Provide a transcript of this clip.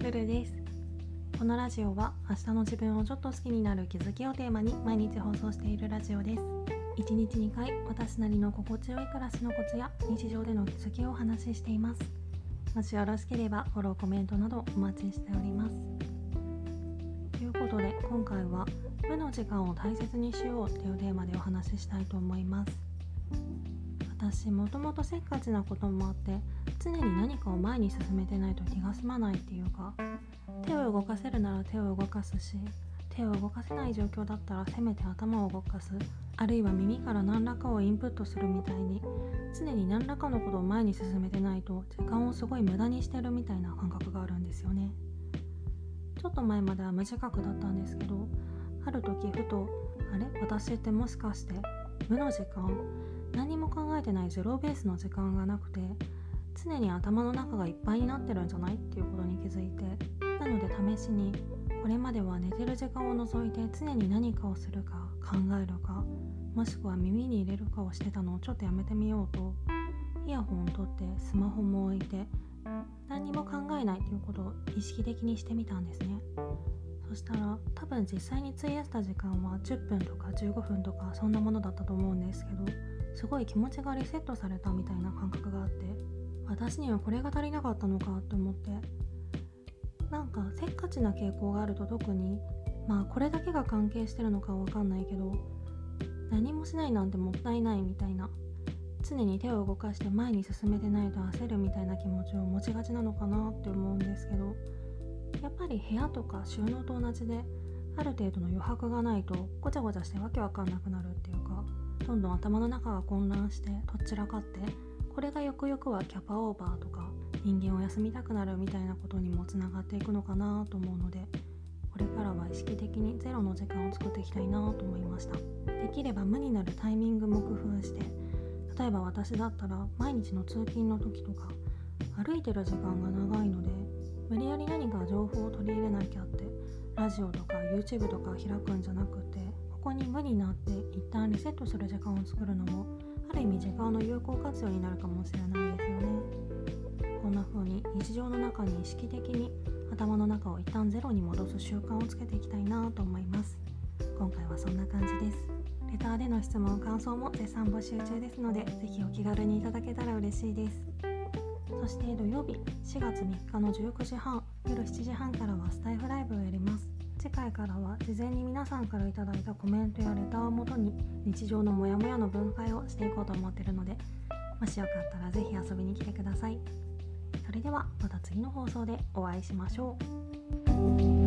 ルルです。このラジオは明日の自分をちょっと好きになる気づきをテーマに毎日放送しているラジオです。1日2回私なりの心地よい暮らしのコツや日常での気づきをお話ししています。もしよろしければフォローコメントなどお待ちしております。ということで今回は無の時間を大切にしようというテーマでお話ししたいと思います。私もともとせっかちなこともあって常に何かを前に進めてないと気が済まないっていうか手を動かせるなら手を動かすし手を動かせない状況だったらせめて頭を動かすあるいは耳から何らかをインプットするみたいに常に何らかのことを前に進めてないと時間をすごい無駄にしてるみたいな感覚があるんですよね。ちょっと前までは無自覚だったんですけどある時ふとあれ？私ってもしかして無の時間？何も考えてないゼロベースの時間がなくて常に頭の中がいっぱいになってるんじゃないっていうことに気づいてなので試しにこれまでは寝てる時間を除いて常に何かをするか考えるかもしくは耳に入れるかをしてたのをちょっとやめてみようとイヤホンを取ってスマホも置いて何にも考えないということを意識的にしてみたんですね。そしたら多分実際に費やした時間は10分とか15分とかそんなものだったと思うんですけどすごい気持ちがリセットされたみたいな感覚があって私にはこれが足りなかったのかって思って。なんかせっかちな傾向があると特にまあこれだけが関係してるのかわかんないけど何もしないなんてもったいないみたいな常に手を動かして前に進めてないと焦るみたいな気持ちを持ちがちなのかなって思うんですけどやっぱり部屋とか収納と同じである程度の余白がないとごちゃごちゃしてわけわかんなくなるっていうかどんどん頭の中が混乱してとっちらかってこれがよくよくはキャパオーバーとか人間を休みたくなるみたいなことにもつながっていくのかなと思うのでこれからは意識的にゼロの時間を作っていきたいなと思いました。できれば無になるタイミングも工夫して例えば私だったら毎日の通勤の時とか歩いてる時間が長いので無理やり何か情報を取り入れなきゃってラジオとか YouTube とか開くんじゃなくてここに無になって一旦リセットする時間を作るのもある意味時間の有効活用になるかもしれないですよね。こんな風に日常の中に意識的に頭の中を一旦ゼロに戻す習慣をつけていきたいなと思います。今回はそんな感じです。レターでの質問感想も絶賛募集中ですので是非お気軽にいただけたら嬉しいです。そして土曜日4月3日の19時半夜7時半からはスタイフライブをやります。次回からは事前に皆さんから頂いたコメントやレターをもとに日常のモヤモヤの分解をしていこうと思ってるのでもしよかったら是非遊びに来てください。それではまた次の放送でお会いしましょう。